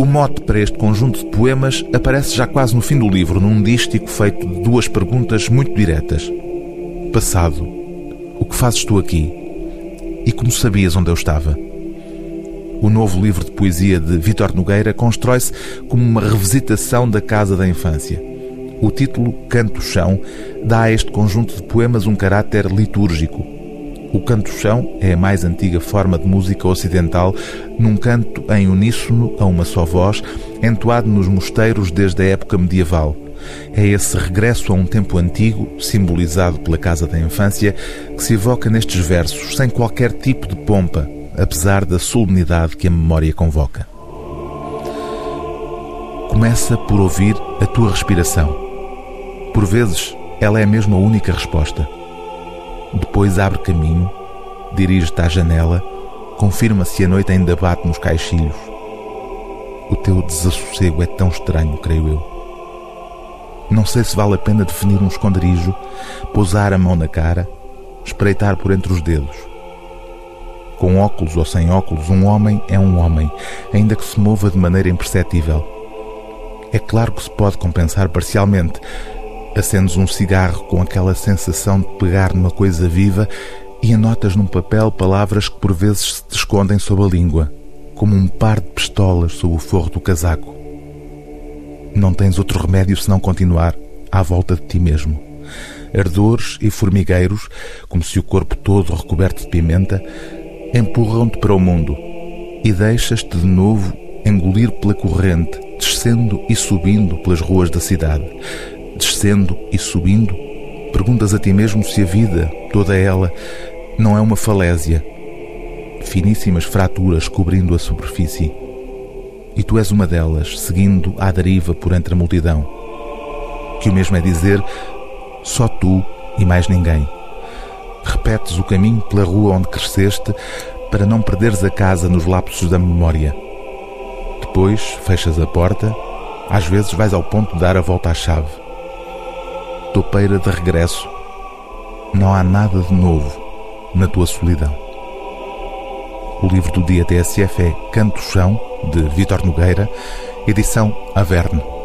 O mote para este conjunto de poemas aparece já quase no fim do livro, num dístico feito de duas perguntas muito diretas. Passado, o que fazes tu aqui? E como sabias onde eu estava? O novo livro de poesia de Vítor Nogueira constrói-se como uma revisitação da casa da infância. O título Canto Chão dá a este conjunto de poemas um caráter litúrgico. O canto-chão é a mais antiga forma de música ocidental, num canto em uníssono a uma só voz, entoado nos mosteiros desde a época medieval. É esse regresso a um tempo antigo, simbolizado pela casa da infância, que se evoca nestes versos, sem qualquer tipo de pompa, apesar da solenidade que a memória convoca. Começa por ouvir a tua respiração. Por vezes, ela é mesmo a única resposta. Depois abre caminho, dirige-te à janela, confirma se a noite ainda bate nos caixilhos. O teu desassossego é tão estranho, creio eu. Não sei se vale a pena definir um esconderijo, pousar a mão na cara, espreitar por entre os dedos. Com óculos ou sem óculos, um homem é um homem, ainda que se mova de maneira imperceptível. É claro que se pode compensar parcialmente. Acendes um cigarro com aquela sensação de pegar numa coisa viva e anotas num papel palavras que por vezes se te escondem sob a língua, como um par de pistolas sob o forro do casaco. Não tens outro remédio senão continuar à volta de ti mesmo. Ardores e formigueiros, como se o corpo todo recoberto de pimenta, empurram-te para o mundo e deixas-te de novo engolir pela corrente, descendo e subindo pelas ruas da cidade. Descendo e subindo, perguntas a ti mesmo se a vida, toda ela, não é uma falésia, finíssimas fraturas cobrindo a superfície. E tu és uma delas, seguindo à deriva por entre a multidão. Que o mesmo é dizer, só tu e mais ninguém. Repetes o caminho pela rua onde cresceste para não perderes a casa nos lapsos da memória. Depois fechas a porta, às vezes vais ao ponto de dar a volta à chave. Topeira de regresso. Não há nada de novo na tua solidão. O livro do dia TSF é Canto Chão, de Vitor Nogueira, edição Averne.